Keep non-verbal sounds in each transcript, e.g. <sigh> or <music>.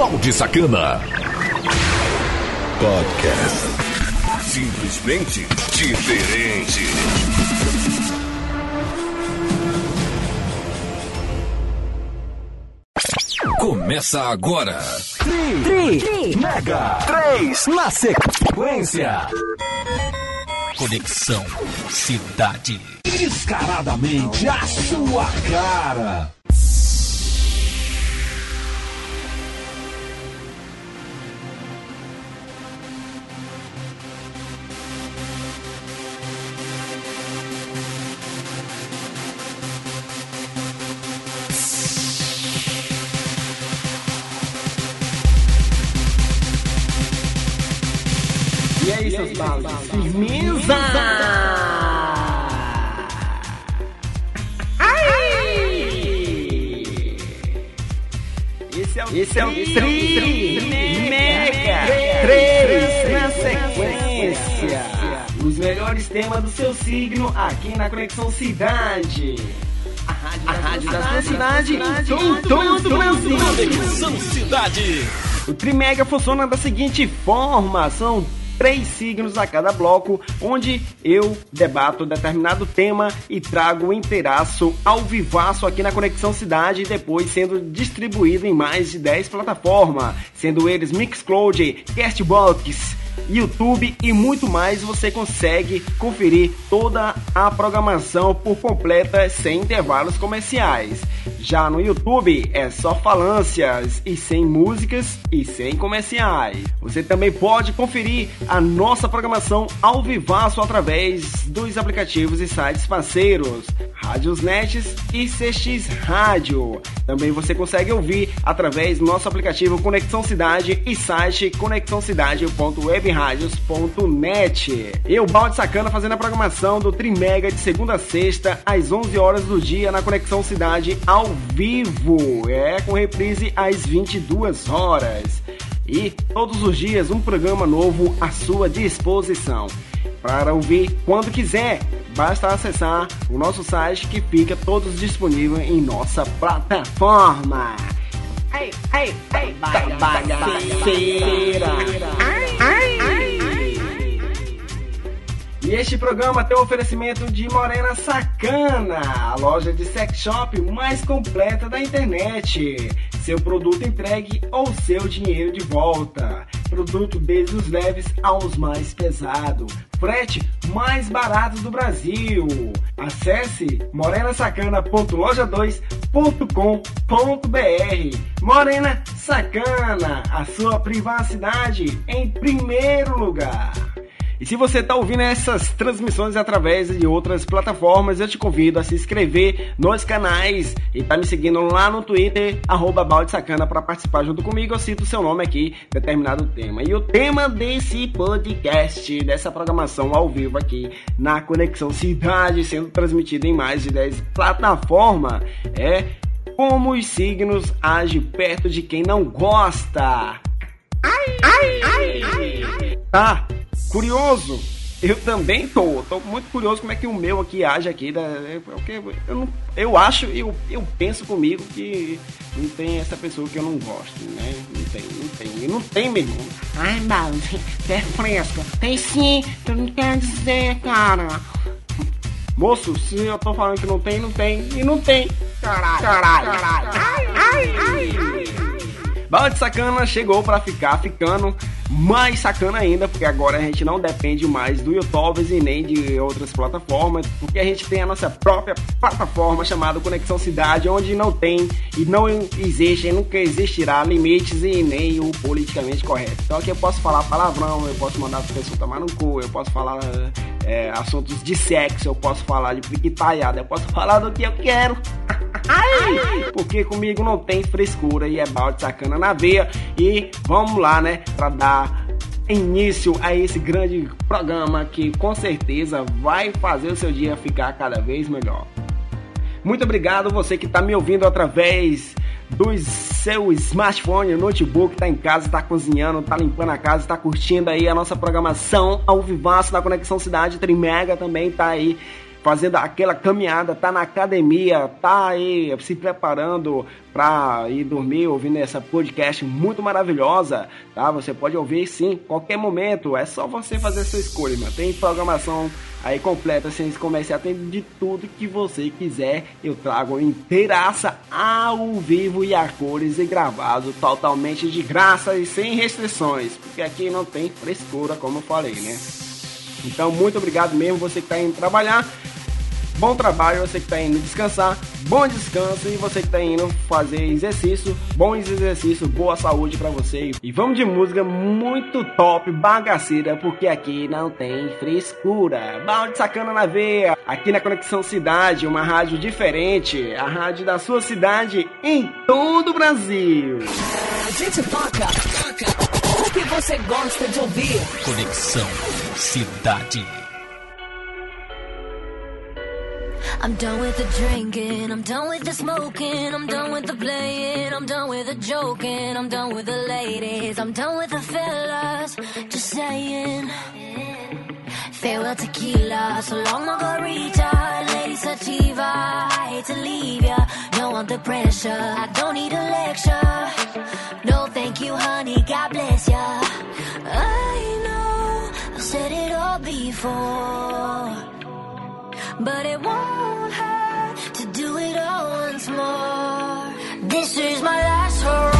Balde Sacana. Podcast. Simplesmente diferente. Começa agora. Tri, Tri, Mega 3 na sequência. Conexão Cidade. Descaradamente a sua cara. Esse é o, tri, tri, mega, três na sequência. Os melhores temas do seu signo aqui na Conexão Cidade. A rádio da sua cidade, todo o Brasil. Conexão Cidade. O Trimega funciona da seguinte forma: são três signos a cada bloco, onde eu debato determinado tema e trago o inteiraço ao vivaço aqui na Conexão Cidade, depois sendo distribuído em mais de 10 plataformas, sendo eles Mixcloud, Castbox, YouTube e muito mais, você consegue conferir toda a programação por completa sem intervalos comerciais. Já no YouTube é só falâncias e sem músicas e sem comerciais. Você também pode conferir a nossa programação ao vivaço através dos aplicativos e sites parceiros, Rádios Nets e CX Rádio. Também você consegue ouvir através do nosso aplicativo Conexão Cidade e site conexãocidade.webradios.net. Eu, Balde Sacana, fazendo a programação do Trimega de segunda a sexta, às 11 horas do dia, na Conexão Cidade, ao vivo. É, com reprise às 22 horas. E todos os dias um programa novo à sua disposição. Para ouvir quando quiser, basta acessar o nosso site que fica todos disponível em nossa plataforma. Ai, ai, ai, bagaceira. Ai, ai, ai. E este programa tem o oferecimento de Morena Sacana, a loja de sex shop mais completa da internet. Seu produto entregue ou seu dinheiro de volta. Produto desde os leves aos mais pesados. Frete mais barato do Brasil. Acesse morenasacana.loja2.com.br. Morena Sacana, a sua privacidade em primeiro lugar. E se você está ouvindo essas transmissões através de outras plataformas, eu te convido a se inscrever nos canais e tá me seguindo lá no Twitter, arroba Sacana, para participar junto comigo. Eu cito seu nome aqui, determinado tema. E o tema desse podcast, dessa programação ao vivo aqui na Conexão Cidade, sendo transmitida em mais de 10 plataformas, é como os signos agem perto de quem não gosta. Ai, ai, ai, ai. Tá curioso? Eu também tô, tô muito curioso como é que o meu aqui age aqui. Da, porque eu, não, eu acho, eu, eu penso comigo que não tem essa pessoa que eu não gosto, né? Não tem, não tem, e não tem mesmo. Ai, Balde, você é fresco. Tem sim, tu não quer dizer, cara. Moço, se eu tô falando que não tem, não tem, e não tem. Caralho, caralho, caralho. Ai, ai, ai, ai. Balde Sacana chegou para ficar, ficando mais sacana ainda, porque agora a gente não depende mais do YouTube e nem de outras plataformas, porque a gente tem a nossa própria plataforma chamada Conexão Cidade, onde não tem e não existe e nunca existirá limites e nem o politicamente correto. Então aqui eu posso falar palavrão, eu posso mandar as pessoas tomar no cu, eu posso falar é, assuntos de sexo, eu posso falar de piquitaiada, eu posso falar do que eu quero. Ai, porque comigo não tem frescura e é balde sacana na veia. E vamos lá, né, pra dar início a esse grande programa que com certeza vai fazer o seu dia ficar cada vez melhor. Muito obrigado você que está me ouvindo através do seu smartphone, notebook, tá em casa, tá cozinhando, tá limpando a casa, tá curtindo aí a nossa programação ao vivaço da Conexão Cidade Trimega também tá aí fazendo aquela caminhada, tá na academia, tá aí se preparando para ir dormir ouvindo essa podcast muito maravilhosa, tá? Você pode ouvir sim, qualquer momento, é só você fazer sua escolha, mano. Tem programação aí completa, sem comercial, tem de tudo que você quiser. Eu trago inteiraça ao vivo e a cores e gravado totalmente de graça e sem restrições, porque aqui não tem frescura, como eu falei, né? Então, muito obrigado mesmo você que está indo trabalhar. Bom trabalho, você que está indo descansar, bom descanso e você que está indo fazer exercício, bons exercícios, boa saúde para você. E vamos de música muito top, bagaceira, porque aqui não tem frescura. Balde sacana na veia, aqui na Conexão Cidade, uma rádio diferente, a rádio da sua cidade em todo o Brasil. A gente toca, toca o que você gosta de ouvir. Conexão Cidade. I'm done with the drinking, I'm done with the smoking, I'm done with the playing, I'm done with the joking, I'm done with the ladies, I'm done with the fellas, just saying. Farewell tequila, so long margarita, lady sativa, I hate to leave ya, don't want the pressure, I don't need a lecture, no thank you honey, God bless ya. I know, I've said it all before. But it won't hurt to do it all once more. This is my last hurrah.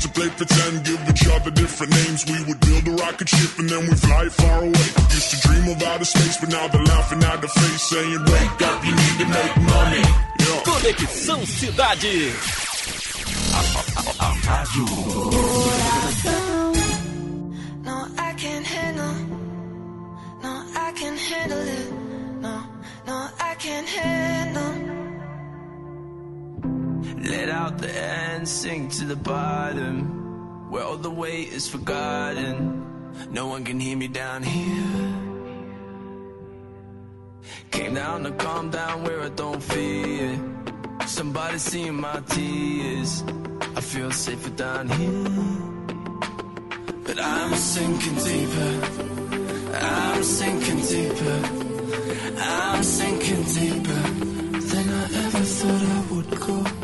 Used to play pretend, give each other different names. We would build a rocket ship and then we fly far away. Used to dream of outer space, but now they're laughing at the face, saying, Wake up, you need to make money. Yeah. Conexão Cidade. No, I can't handle. No, I can't handle it. No, no, I can't handle. Let out the end, sink to the bottom, where all the weight is forgotten. No one can hear me down here. Came down to calm down where I don't fear. Somebody seeing my tears. I feel safer down here. But I'm sinking deeper. I'm sinking deeper. I'm sinking deeper than I ever thought I would go.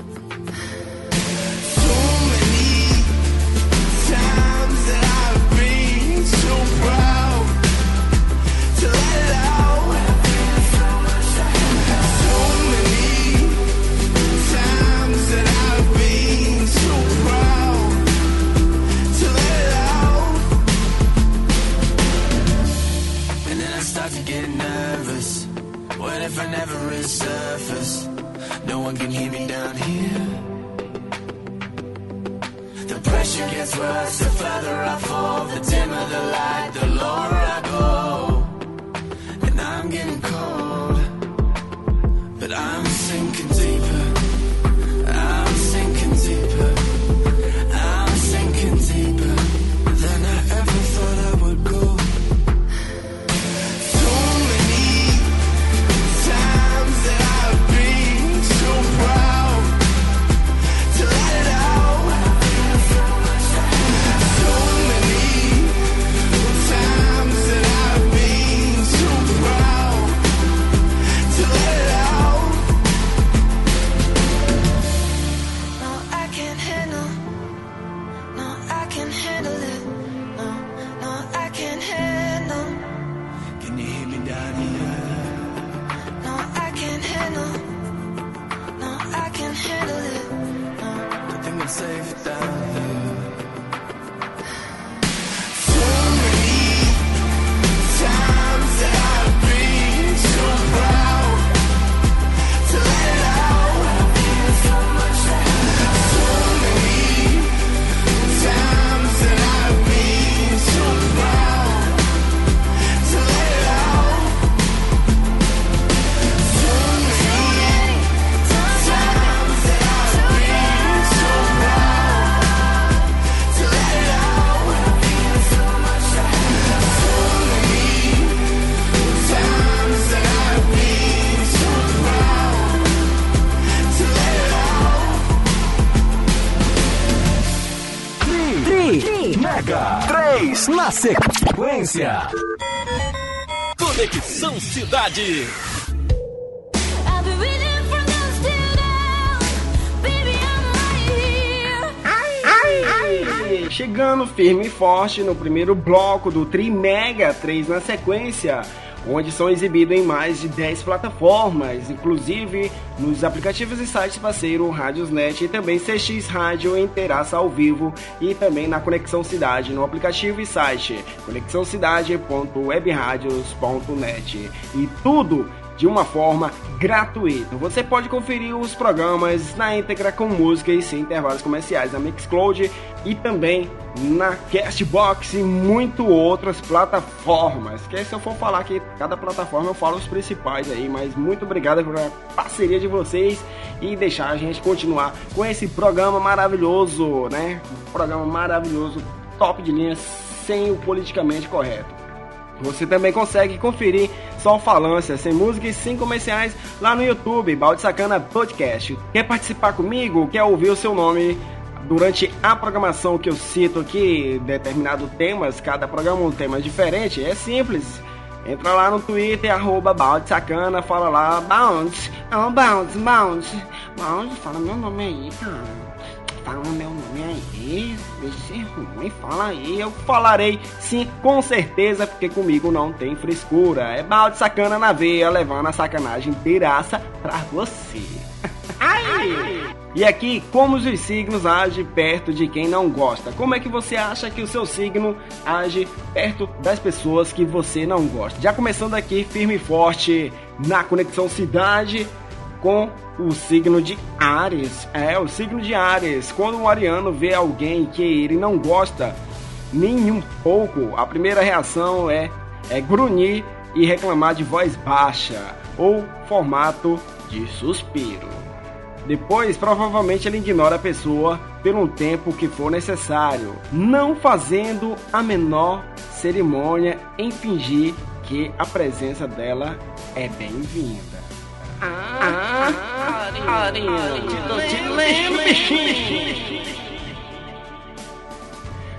I never resurface? No one can hear me down here. The pressure gets worse the further I fall. The dimmer the light, the lower I go. I can't handle here. chegando firme e forte no primeiro bloco do Trimega 3 na sequência, onde são exibidos em mais de 10 plataformas, inclusive nos aplicativos e sites parceiro Rádiosnet e também CX Rádio em ao vivo e também na Conexão Cidade no aplicativo e site conexãocidade.webradios.net e tudo de uma forma gratuita. Você pode conferir os programas na íntegra com música e sem intervalos comerciais na Mixcloud e também na Castbox e muito outras plataformas. Que se eu for falar aqui cada plataforma eu falo os principais aí, mas muito obrigado pela parceria de vocês e deixar a gente continuar com esse programa maravilhoso, né? Um programa maravilhoso, top de linha, sem o politicamente correto. Você também consegue conferir só falância, sem música e sem comerciais lá no YouTube, Balde Sacana Podcast. Quer participar comigo? Quer ouvir o seu nome durante a programação que eu cito aqui, determinados temas, cada programa um tema diferente? É simples. Entra lá no Twitter, arroba Balde Sacana, fala lá, Bounce, oh, Bounce, Bounce, Bounce, fala meu nome aí, cara fala meu nome aí, deixa ser ruim, fala aí, eu falarei sim, com certeza, porque comigo não tem frescura. É balde sacana na veia, levando a sacanagem inteiraça pra você. <laughs> Ai! E aqui, como os signos agem perto de quem não gosta? Como é que você acha que o seu signo age perto das pessoas que você não gosta? Já começando aqui, firme e forte na Conexão Cidade, com o signo de Ares. É, o signo de Ares. Quando um ariano vê alguém que ele não gosta nem um pouco, a primeira reação é, é grunhir e reclamar de voz baixa ou formato de suspiro. Depois, provavelmente ele ignora a pessoa um tempo que for necessário, não fazendo a menor cerimônia em fingir que a presença dela é bem-vinda. Ah,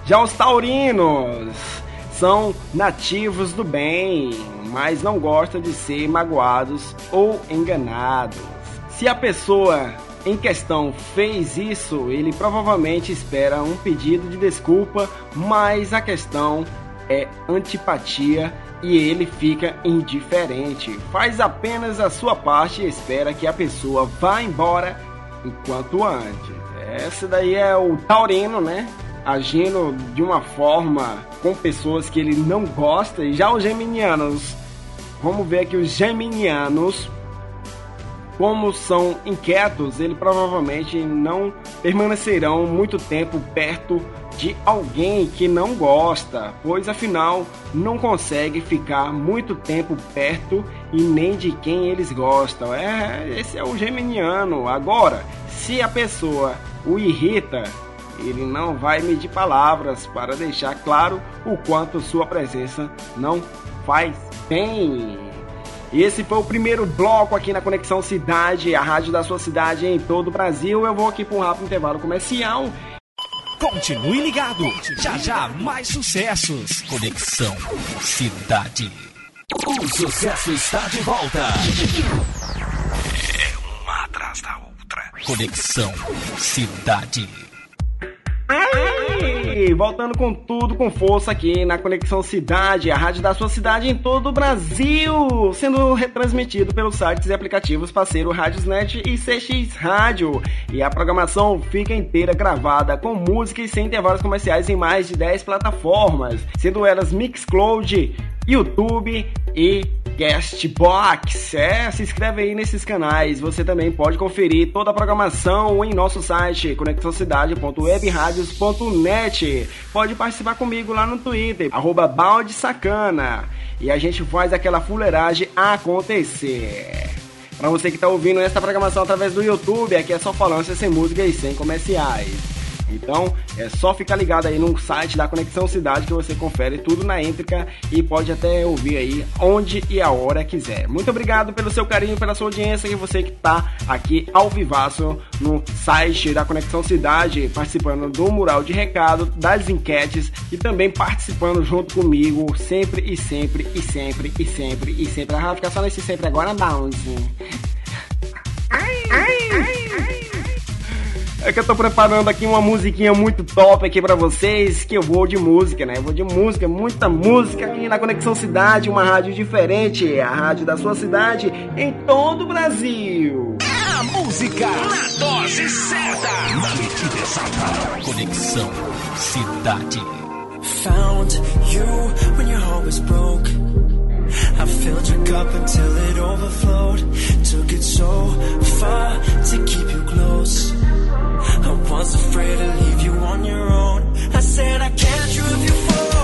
Já os taurinos são nativos do bem, mas não gostam de ser magoados ou enganados. Se a pessoa em questão fez isso, ele provavelmente espera um pedido de desculpa, mas a questão é antipatia e ele fica indiferente. Faz apenas a sua parte e espera que a pessoa vá embora enquanto antes. Essa daí é o taurino, né? Agindo de uma forma com pessoas que ele não gosta. E já os geminianos, vamos ver aqui os geminianos, como são inquietos, ele provavelmente não permanecerão muito tempo perto de alguém que não gosta, pois afinal não consegue ficar muito tempo perto e nem de quem eles gostam. É, esse é o geminiano. Agora, se a pessoa o irrita, ele não vai medir palavras para deixar claro o quanto sua presença não faz bem. Esse foi o primeiro bloco aqui na Conexão Cidade, a rádio da sua cidade em todo o Brasil. Eu vou aqui para um rápido intervalo comercial Continue ligado. Já já mais sucessos. Conexão Cidade. O sucesso está de volta. É uma atrás da outra. Conexão Cidade. Voltando com tudo, com força aqui na Conexão Cidade, a rádio da sua cidade em todo o Brasil, sendo retransmitido pelos sites e aplicativos parceiro Rádiosnet e CX Rádio. E a programação fica inteira gravada com música e sem intervalos comerciais em mais de 10 plataformas, sendo elas Mixcloud, YouTube e Castbox. É, se inscreve aí nesses canais. Você também pode conferir toda a programação em nosso site conexãocidade.webradios.net. Pode participar comigo lá no Twitter, arroba baldesacana. E a gente faz aquela fuleiragem acontecer. Para você que está ouvindo essa programação através do YouTube, aqui é só falando sem música e sem comerciais. Então é só ficar ligado aí no site da Conexão Cidade que você confere tudo na íntegra e pode até ouvir aí onde e a hora quiser. Muito obrigado pelo seu carinho, pela sua audiência e você que está aqui ao vivaço no site da Conexão Cidade, participando do mural de recado, das enquetes e também participando junto comigo sempre e sempre e sempre e sempre e sempre. Ah, fica só nesse sempre agora, bounce. Ai, ai, ai. É que eu tô preparando aqui uma musiquinha muito top aqui pra vocês, que eu vou de música, né? Eu vou de música, muita música aqui na Conexão Cidade, uma rádio diferente, a rádio da sua cidade em todo o Brasil. É a música na dose certa, na medida exata. Conexão Cidade. Found you when your heart was broke. I filled your cup until it overflowed. Took it so far to keep you close. I was afraid to leave you on your own I said I can't, you you forward.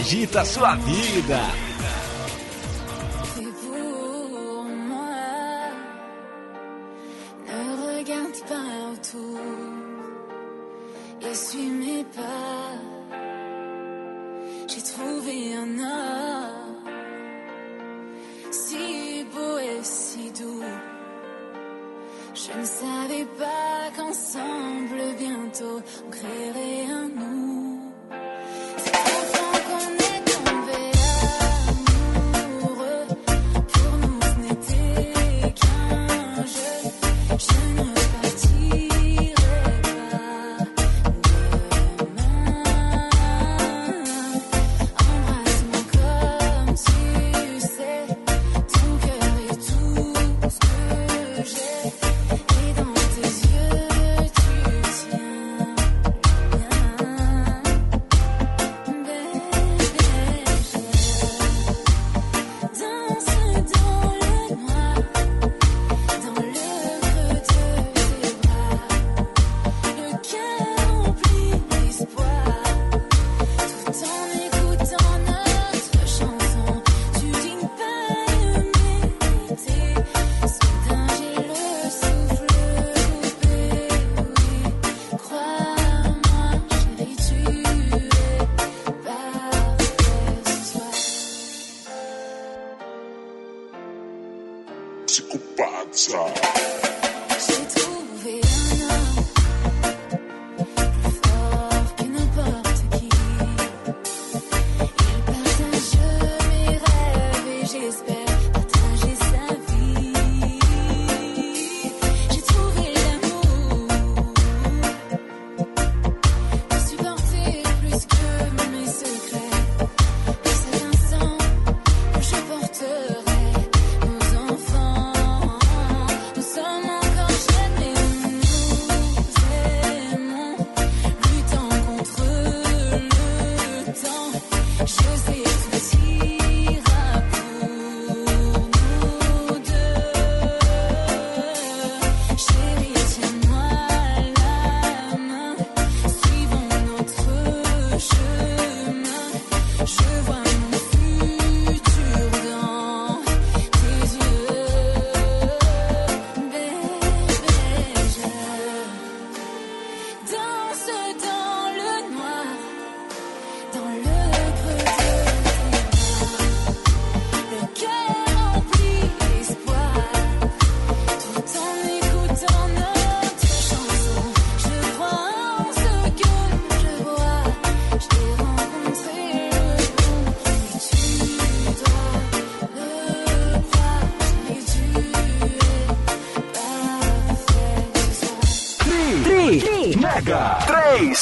agita a sua vida. Je ne savais pas qu'ensemble bientôt on créerait un monde.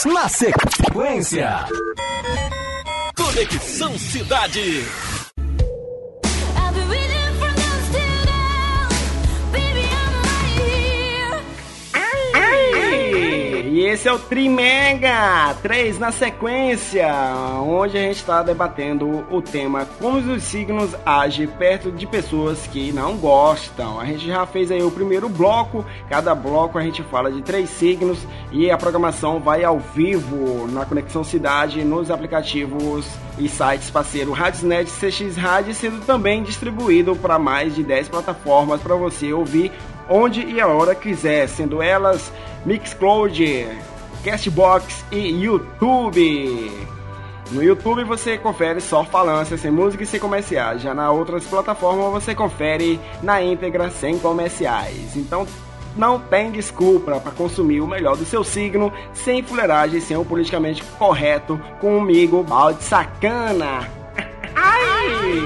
Na sequência. Conexão Cidade. É o Trimega. 3 na sequência, onde a gente está debatendo o tema como os signos agem perto de pessoas que não gostam. A gente já fez aí o primeiro bloco, cada bloco a gente fala de três signos e a programação vai ao vivo na Conexão Cidade, nos aplicativos e sites parceiro Radiosnet CX Rádio, sendo também distribuído para mais de 10 plataformas para você ouvir onde e a hora quiser, sendo elas Mixcloud, Castbox e YouTube. No YouTube você confere só falância, sem música e sem comerciais. Já na outras plataformas você confere na íntegra, sem comerciais. Então não tem desculpa para consumir o melhor do seu signo sem fuleiragem, sem o politicamente correto comigo, balde sacana.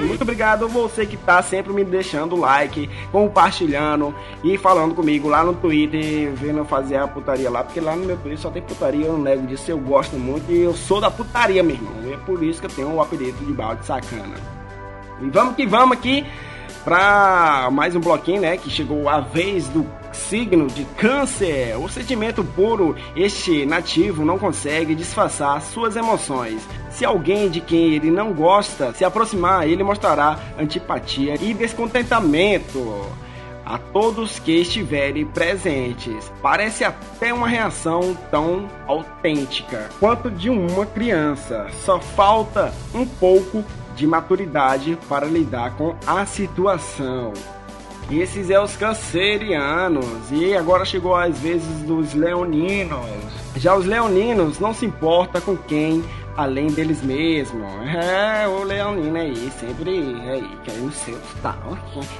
Muito obrigado você que tá sempre me deixando like, compartilhando e falando comigo lá no Twitter, vendo fazer a putaria lá, porque lá no meu Twitter só tem putaria, eu não nego disso, eu gosto muito e eu sou da putaria, meu irmão. E é por isso que eu tenho o apelido de balde sacana. E vamos que vamos aqui para mais um bloquinho, né? Que chegou a vez do signo de Câncer. O sentimento puro, este nativo não consegue disfarçar suas emoções. Se alguém de quem ele não gosta se aproximar, ele mostrará antipatia e descontentamento a todos que estiverem presentes. Parece até uma reação tão autêntica quanto de uma criança. Só falta um pouco de maturidade para lidar com a situação. Esses é os cancerianos. E agora chegou às vezes dos leoninos. Já os leoninos não se importa com quem além deles mesmos. É, o leonino aí, sempre aí, querendo ser o tal.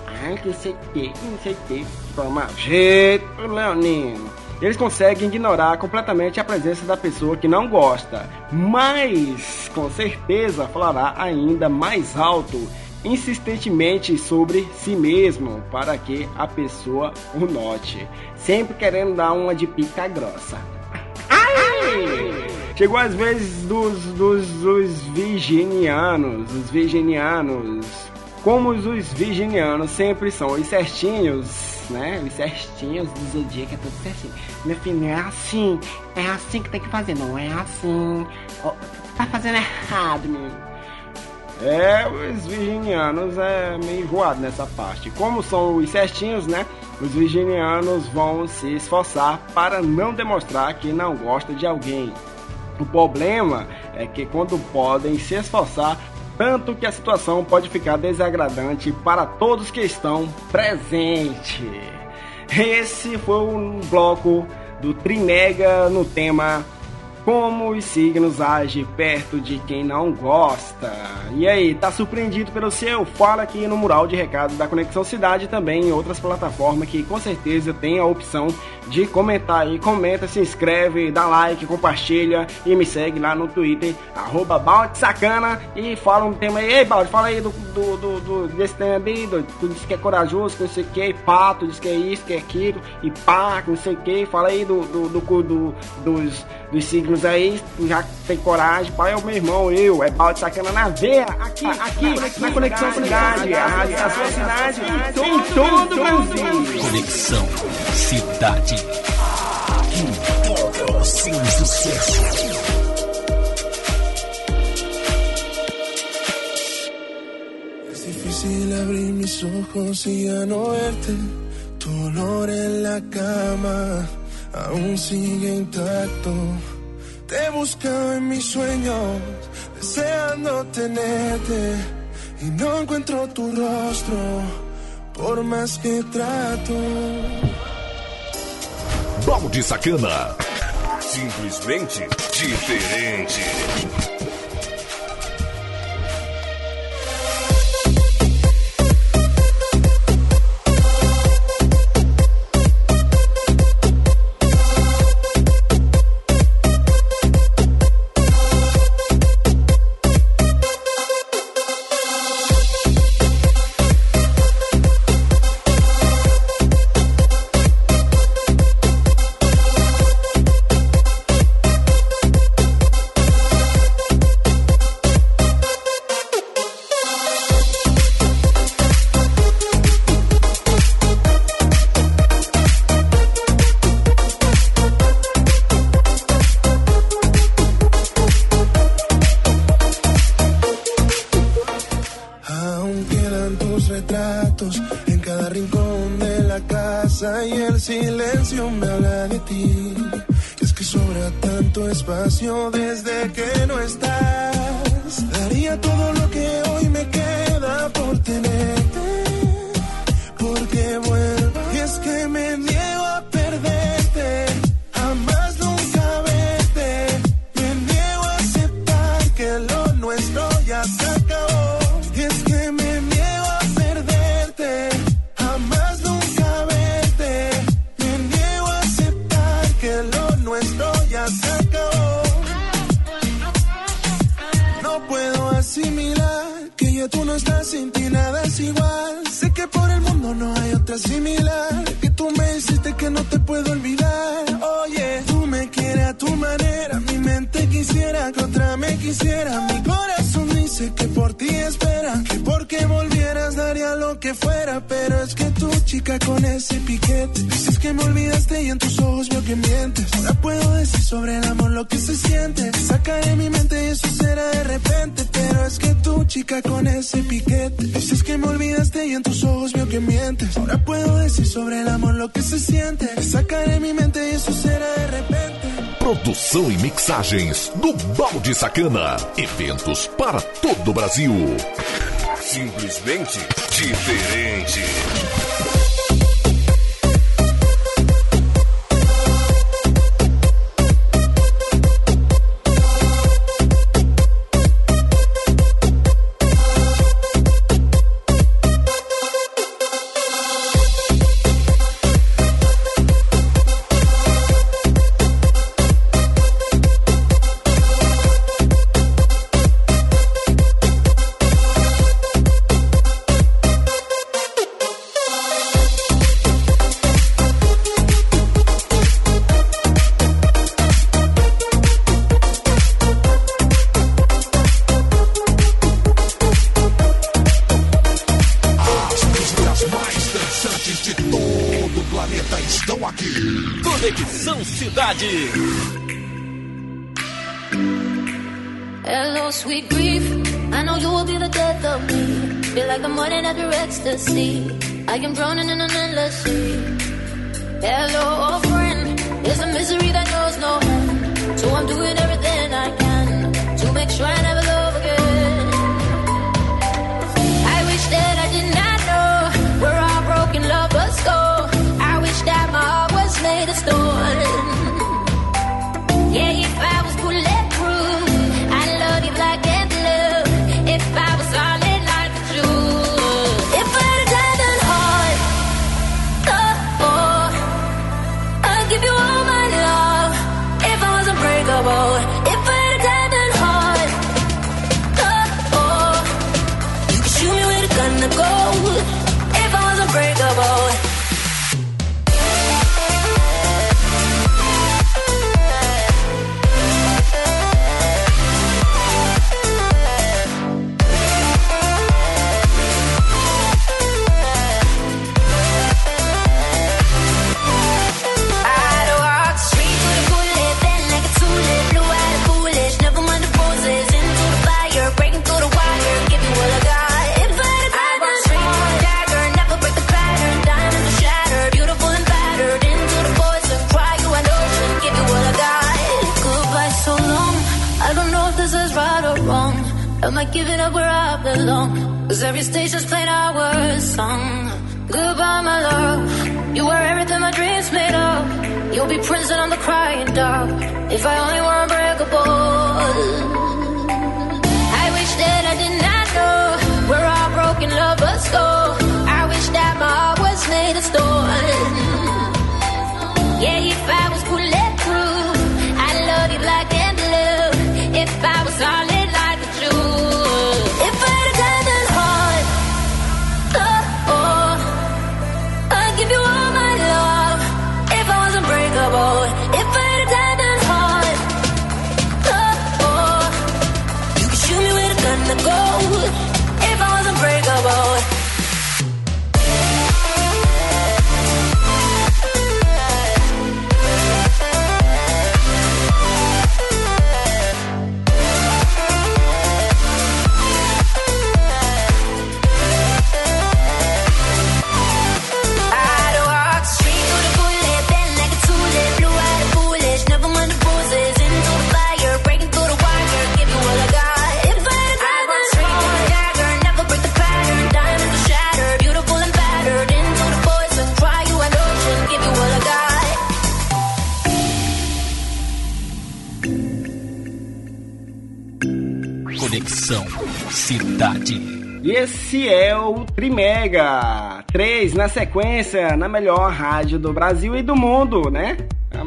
Ah, que sei que não sei que. Toma jeito, leonino. Eles conseguem ignorar completamente a presença da pessoa que não gosta, mas com certeza falará ainda mais alto insistentemente sobre si mesmo para que a pessoa o note, sempre querendo dar uma de pica grossa. Ai! Chegou às vezes dos, dos, dos virginianos, os virginianos, como os virginianos sempre são os certinhos, né? Os certinhos do Zodíaco é tudo certinho. Meu filho, é assim, é assim que tem que fazer, não é assim. Oh, tá fazendo errado, meu. É, os virginianos é meio enjoado nessa parte. Como são os certinhos, né? Os virginianos vão se esforçar para não demonstrar que não gosta de alguém. O problema é que quando podem se esforçar, tanto que a situação pode ficar desagradante para todos que estão presentes. Esse foi um bloco do Trinega no tema como os signos agem perto de quem não gosta. E aí, tá surpreendido pelo seu? Fala aqui no mural de recado da Conexão Cidade também em outras plataformas que com certeza tem a opção de comentar aí. Comenta, se inscreve, dá like, compartilha e me segue lá no Twitter, arroba Sacana e fala um tema aí. Ei, Balde, fala aí do, do, do, do desse tema aí, do, tu disse que é corajoso, que não sei o que, pá, tu disse que é isso, que é aquilo, e pá, que não sei o que, fala aí do, do, do, do dos, dos signos aí, tu já tem coragem, pai é o meu irmão, eu, é Balde Sacana na veia, aqui, aqui, na Conexão Cidade, a rádio da sua cidade, em todo o Brasil. Conexão Cidade. Difícil abrir mis ojos y ya no verte. Tu olor en la cama aún sigue intacto. Te he buscado en mis sueños, deseando tenerte. Y no encuentro tu rostro, por más que trato. Balde Sacana. Simplesmente diferente. Y el silencio me habla de ti. Es que sobra tanto espacio desde que no estás. Daría todo lo que hoy me queda por tenerte, chica con ese piquete. Dices que me olvidaste y en tus ojos veo que mientes. Ahora puedo decir sobre el amor lo que se siente. Sacaré mi mente y eso será de repente. Pero es que tu chica con ese piquete. Dices que me olvidaste y en tus ojos veo que mientes. Ahora puedo decir sobre el amor lo que se siente. Sacaré mi mente y eso será de repente. Produção e mixagens do Balde Sacana. Eventos para todo o Brasil. Simplesmente diferente. Cidade. E esse é o Trimega 3 na sequência, na melhor rádio do Brasil e do mundo, né?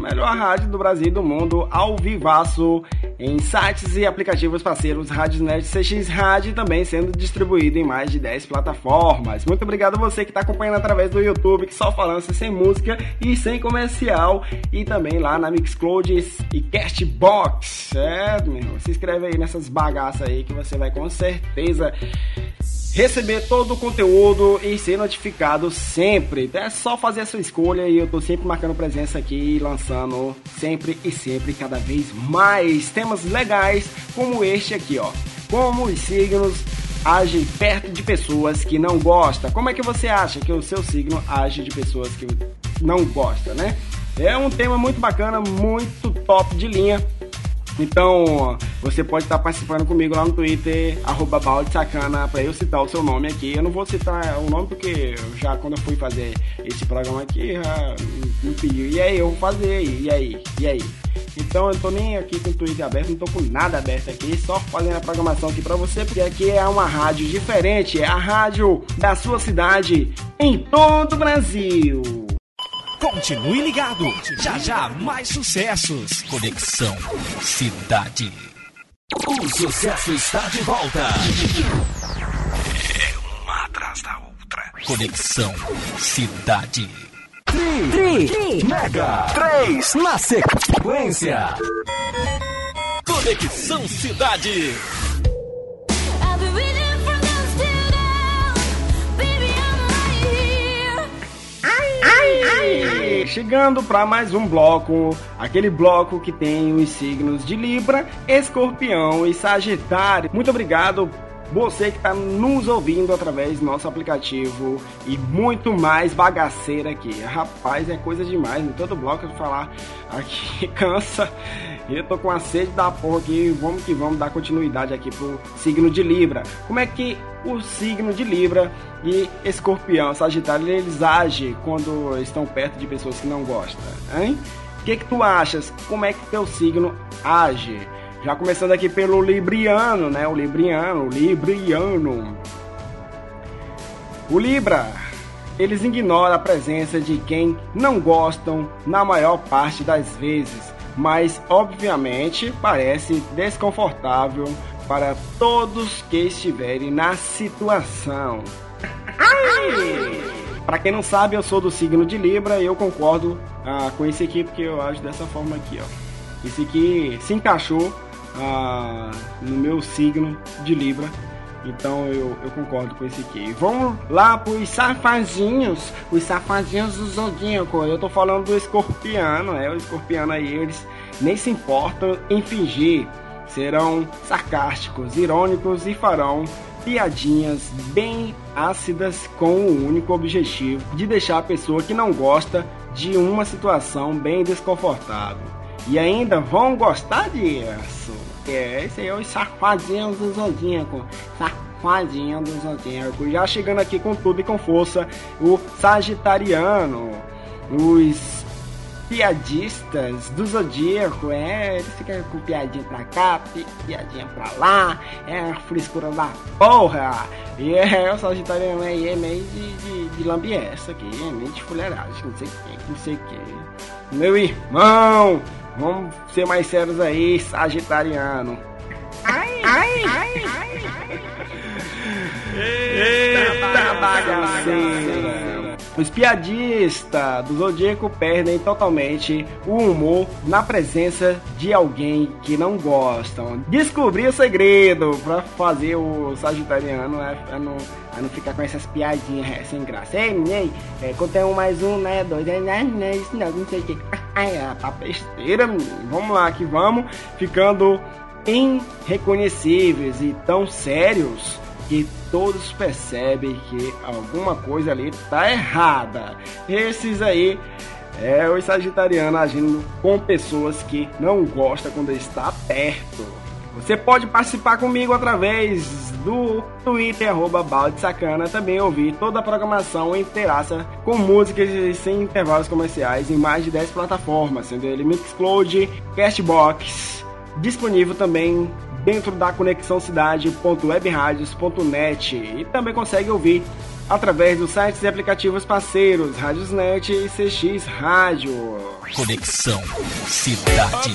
Melhor rádio do Brasil e do mundo, ao vivaço, em sites e aplicativos parceiros Rádio CX Rádio também sendo distribuído em mais de 10 plataformas. Muito obrigado a você que está acompanhando através do YouTube, que só falando sem música e sem comercial, e também lá na Mixcloud e Castbox, certo, meu? Se inscreve aí nessas bagaças aí que você vai com certeza receber todo o conteúdo e ser notificado sempre. Então é só fazer a sua escolha e eu tô sempre marcando presença aqui, lançando sempre e sempre cada vez mais temas legais como este aqui, ó. Como os signos agem perto de pessoas que não gostam. Como é que você acha que o seu signo age de pessoas que não gostam, né? É um tema muito bacana, muito top de linha. Então, você pode estar participando comigo lá no Twitter, arroba balde sacana, pra eu citar o seu nome aqui. Eu não vou citar o nome porque já quando eu fui fazer esse programa aqui, me pediu. E aí, eu vou fazer, e aí, e aí? Então eu tô nem aqui com o Twitter aberto, não tô com nada aberto aqui, só fazendo a programação aqui pra você, porque aqui é uma rádio diferente, é a rádio da sua cidade em todo o Brasil. Continue ligado. Já já mais sucessos. Conexão Cidade. O sucesso está de volta. É uma atrás da outra. Conexão Cidade. Tri, Tri, Mega 3 na sequência. Conexão Cidade. Chegando para mais um bloco, aquele bloco que tem os signos de Libra, Escorpião e Sagitário. Muito obrigado você que está nos ouvindo através do nosso aplicativo e muito mais bagaceira aqui. Rapaz, é coisa demais. Em todo bloco eu falar aqui <laughs> cansa. Eu tô com a sede da porra aqui. Vamos que vamos dar continuidade aqui pro signo de Libra. Como é que o signo de Libra e Escorpião, Sagitário, eles agem quando estão perto de pessoas que não gostam, hein? O que que tu achas? Como é que teu signo age? Já começando aqui pelo Libriano, né? O Libriano, o Libriano. O Libra, eles ignoram a presença de quem não gostam na maior parte das vezes, mas obviamente parece desconfortável para todos que estiverem na situação. Para quem não sabe, eu sou do signo de Libra e eu concordo ah, com esse aqui porque eu acho dessa forma aqui, ó. Esse aqui se encaixou ah, no meu signo de Libra. Então eu, eu concordo com esse aqui. Vamos lá pros safadinhos. Os safadinhos do Zodíaco. Eu tô falando do escorpiano, é o escorpiano aí. Eles nem se importam em fingir. Serão sarcásticos, irônicos e farão piadinhas bem ácidas com o único objetivo de deixar a pessoa que não gosta de uma situação bem desconfortável. E ainda vão gostar disso. É, esse aí é o safadinho do Zodíaco. Safadinho do Zodíaco. Já chegando aqui com tudo e com força, o Sagitariano. Os piadistas do Zodíaco, é, eles ficam com piadinha pra cá, piadinha pra lá, é a frescura da porra. E é, o Sagitariano aí é meio de, de, de lambiessa aqui, é meio de fuleiragem, não sei o que, não sei o que. Meu irmão, vamos ser mais sérios aí, Sagitariano. Ai, ai, ai, ai. Eita bagaceira. Os piadistas do Zodíaco perdem totalmente o humor na presença de alguém que não gostam. Descobrir o segredo para fazer o Sagitariano é, é não, é não ficar com essas piadinhas é, sem graça. Ei, menino, é, contei um mais um, né? Dois, né? né, né isso não, não sei o que. <laughs> Ai, é, tá besteira, menino. Vamos lá que vamos. Ficando irreconhecíveis e tão sérios que todos percebem que alguma coisa ali tá errada. Esses aí é o sagitariano agindo com pessoas que não gostam quando está perto. Você pode participar comigo através do Twitter, arroba balde sacana, também ouvir toda a programação inteiraça com músicas sem intervalos comerciais em mais de 10 plataformas, sendo ele Mixcloud, Castbox, disponível também dentro da conexão cidade.webradios.net e também consegue ouvir através dos sites e aplicativos parceiros Radiosnet e CX Rádio. Conexão Cidade.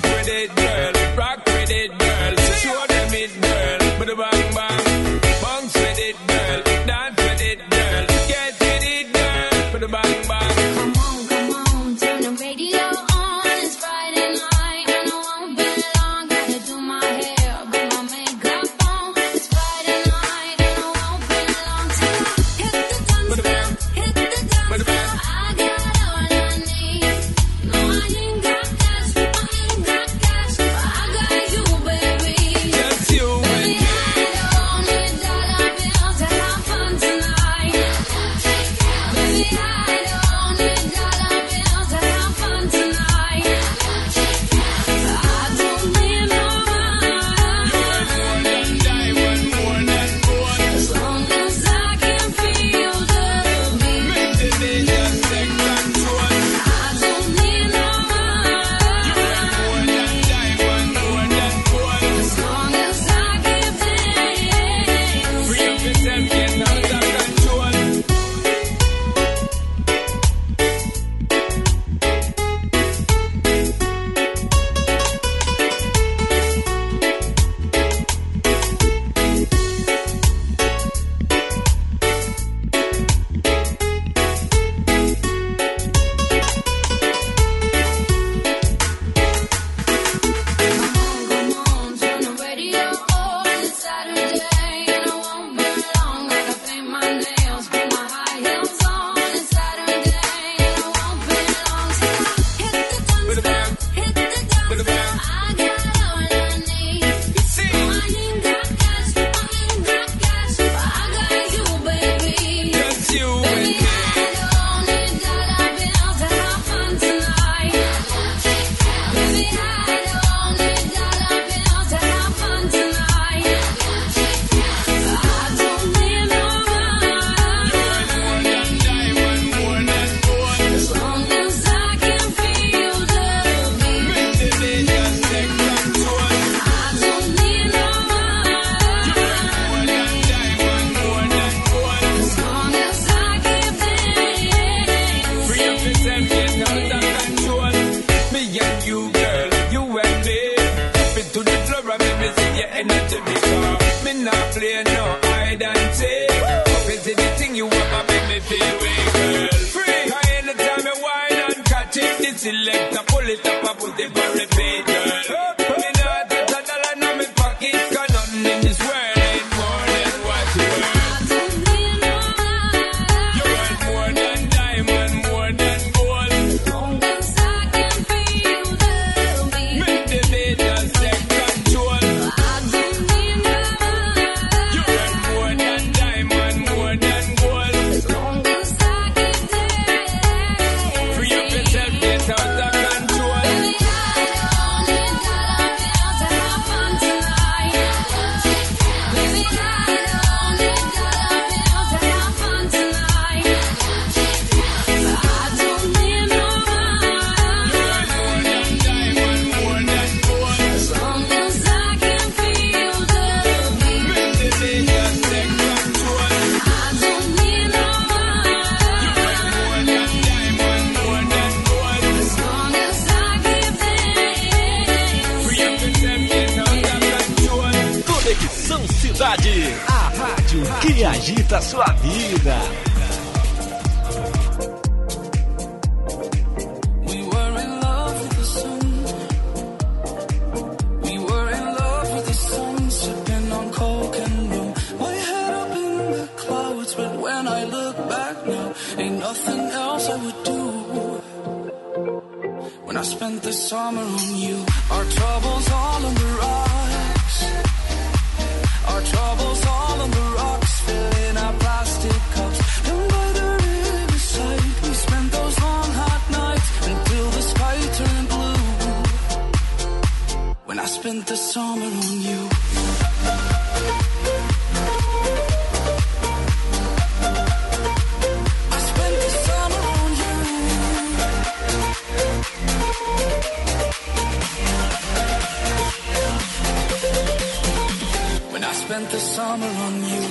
The summer on you.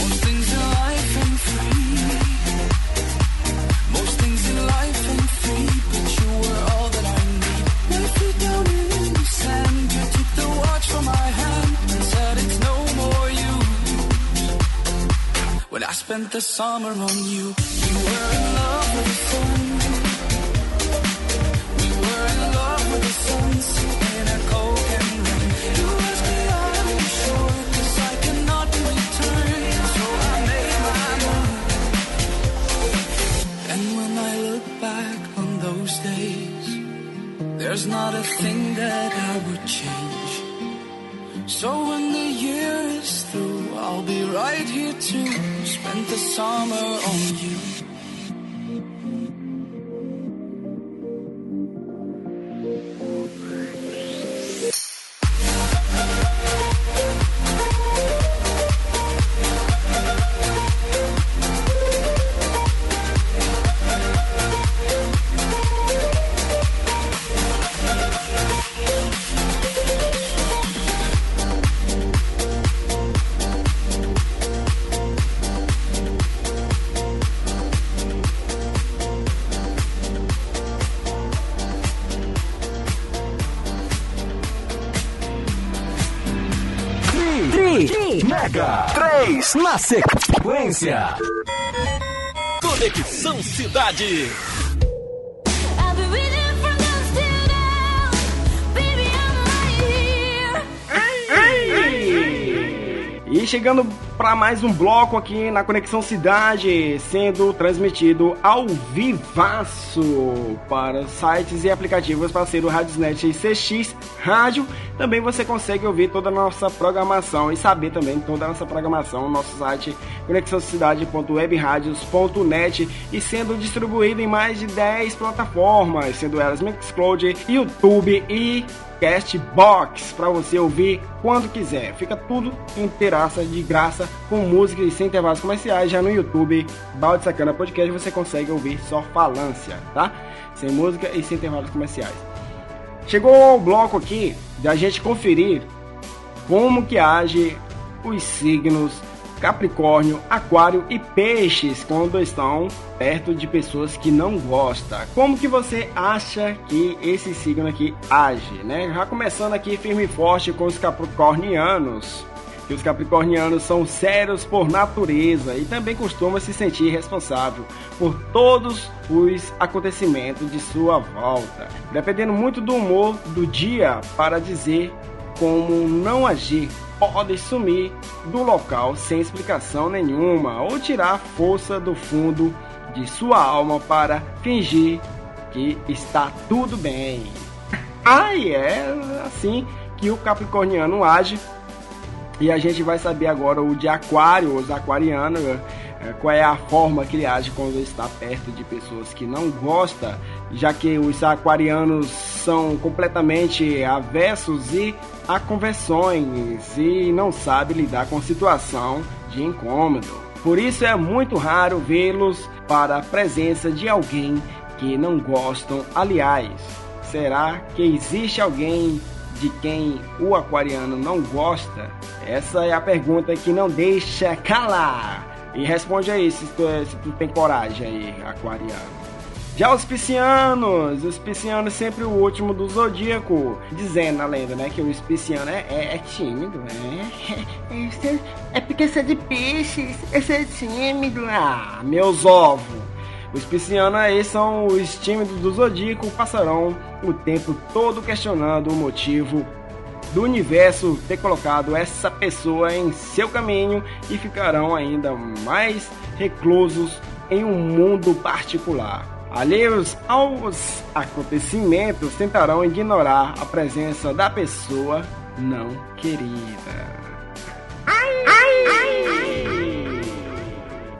Most things in life ain't free. Most things in life ain't free, but you were all that I need. My feet down in the sand, you took the watch from my hand and said it's no more use. When I spent the summer on you, you were in love with the sun. There's not a thing that I would change. So when the year is through, I'll be right here to spend the summer on you. 3 na sequência. Conexão Cidade. Chegando para mais um bloco aqui na Conexão Cidade, sendo transmitido ao vivaço para sites e aplicativos parceiro Radiosnet e CX Rádio. Também você consegue ouvir toda a nossa programação e saber também toda a nossa programação no nosso site conexãocidade.webradios.net e sendo distribuído em mais de 10 plataformas, sendo elas Mixcloud, YouTube e Castbox para você ouvir quando quiser. Fica tudo inteiraça de graça com música e sem intervalos comerciais. Já no YouTube, Balde Sacana Podcast, você consegue ouvir só falância, tá? Sem música e sem intervalos comerciais. Chegou o bloco aqui da gente conferir como que age os signos Capricórnio, Aquário e Peixes quando estão perto de pessoas que não gostam. Como que você acha que esse signo aqui age, né? Já começando aqui firme e forte com os capricornianos. Que os capricornianos são sérios por natureza e também costumam se sentir responsável por todos os acontecimentos de sua volta, dependendo muito do humor do dia para dizer como não agir pode sumir do local sem explicação nenhuma ou tirar força do fundo de sua alma para fingir que está tudo bem. Ai, <laughs> é assim que o capricorniano age. E a gente vai saber agora o de aquário, os aquarianos, é, qual é a forma que ele age quando está perto de pessoas que não gosta, já que os aquarianos são completamente avessos e a conversões e não sabe lidar com situação de incômodo. Por isso é muito raro vê-los para a presença de alguém que não gostam. Aliás, será que existe alguém de quem o aquariano não gosta? Essa é a pergunta que não deixa calar. E responde aí se tu, se tu tem coragem aí, aquariano. Já os piscianos, os piscianos sempre o último do zodíaco, dizendo a lenda, né, que o pisciano é, é, é tímido, né? <laughs> É, é, porque você é de peixes, você é tímido. Ah, meus ovos. Os piscianos aí são os tímidos do zodíaco, passarão o tempo todo questionando o motivo do universo ter colocado essa pessoa em seu caminho e ficarão ainda mais reclusos em um mundo particular. Alheios aos acontecimentos tentarão ignorar a presença da pessoa não querida. Ai, ai, ai,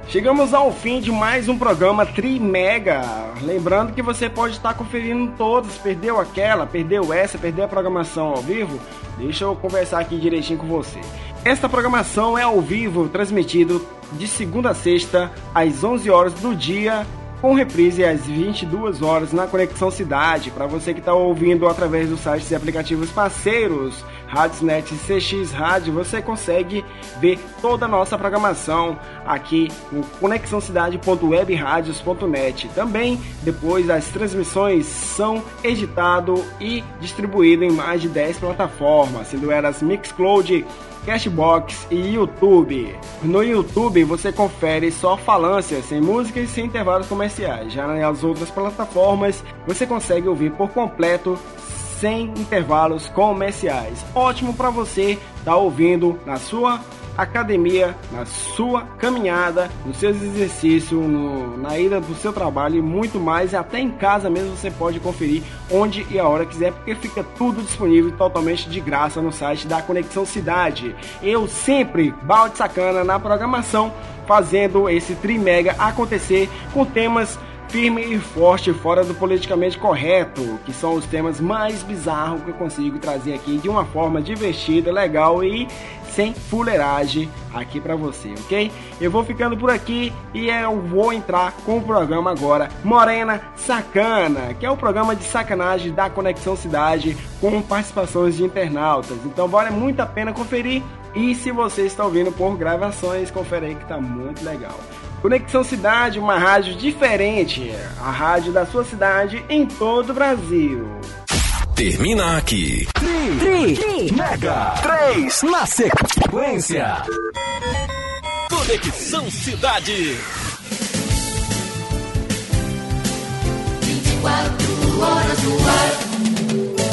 Chegamos ao fim de mais um programa Trimega. Lembrando que você pode estar conferindo todos. Perdeu aquela, perdeu essa, perdeu a programação ao vivo? Deixa eu conversar aqui direitinho com você. Esta programação é ao vivo, transmitido de segunda a sexta, às 11 horas do dia com reprise às 22 horas na Conexão Cidade. Para você que está ouvindo através dos sites e aplicativos parceiros, Radiosnet CX Rádio, você consegue ver toda a nossa programação aqui no conexãocidade.webradios.net. Também, depois, as transmissões são editado e distribuído em mais de 10 plataformas, sendo elas Mixcloud, Cashbox e YouTube. No YouTube você confere só falâncias, sem música e sem intervalos comerciais. Já nas outras plataformas você consegue ouvir por completo sem intervalos comerciais. Ótimo para você estar tá ouvindo na sua academia, na sua caminhada, nos seus exercícios, no, na ida do seu trabalho e muito mais. Até em casa mesmo você pode conferir onde e a hora quiser, porque fica tudo disponível totalmente de graça no site da Conexão Cidade. Eu sempre, balde sacana na programação, fazendo esse Trimega acontecer com temas firme e forte fora do politicamente correto, que são os temas mais bizarros que eu consigo trazer aqui de uma forma divertida, legal e sem fuleiragem aqui para você, ok? Eu vou ficando por aqui e eu vou entrar com o programa agora Morena Sacana, que é o programa de sacanagem da Conexão Cidade com participações de internautas. Então vale muito a pena conferir e se você está ouvindo por gravações, confere aí que tá muito legal. Conexão Cidade, uma rádio diferente, a rádio da sua cidade em todo o Brasil. Termina aqui. Tri, tri, mega, 3 na sequência. Conexão Cidade. 24 horas no ar.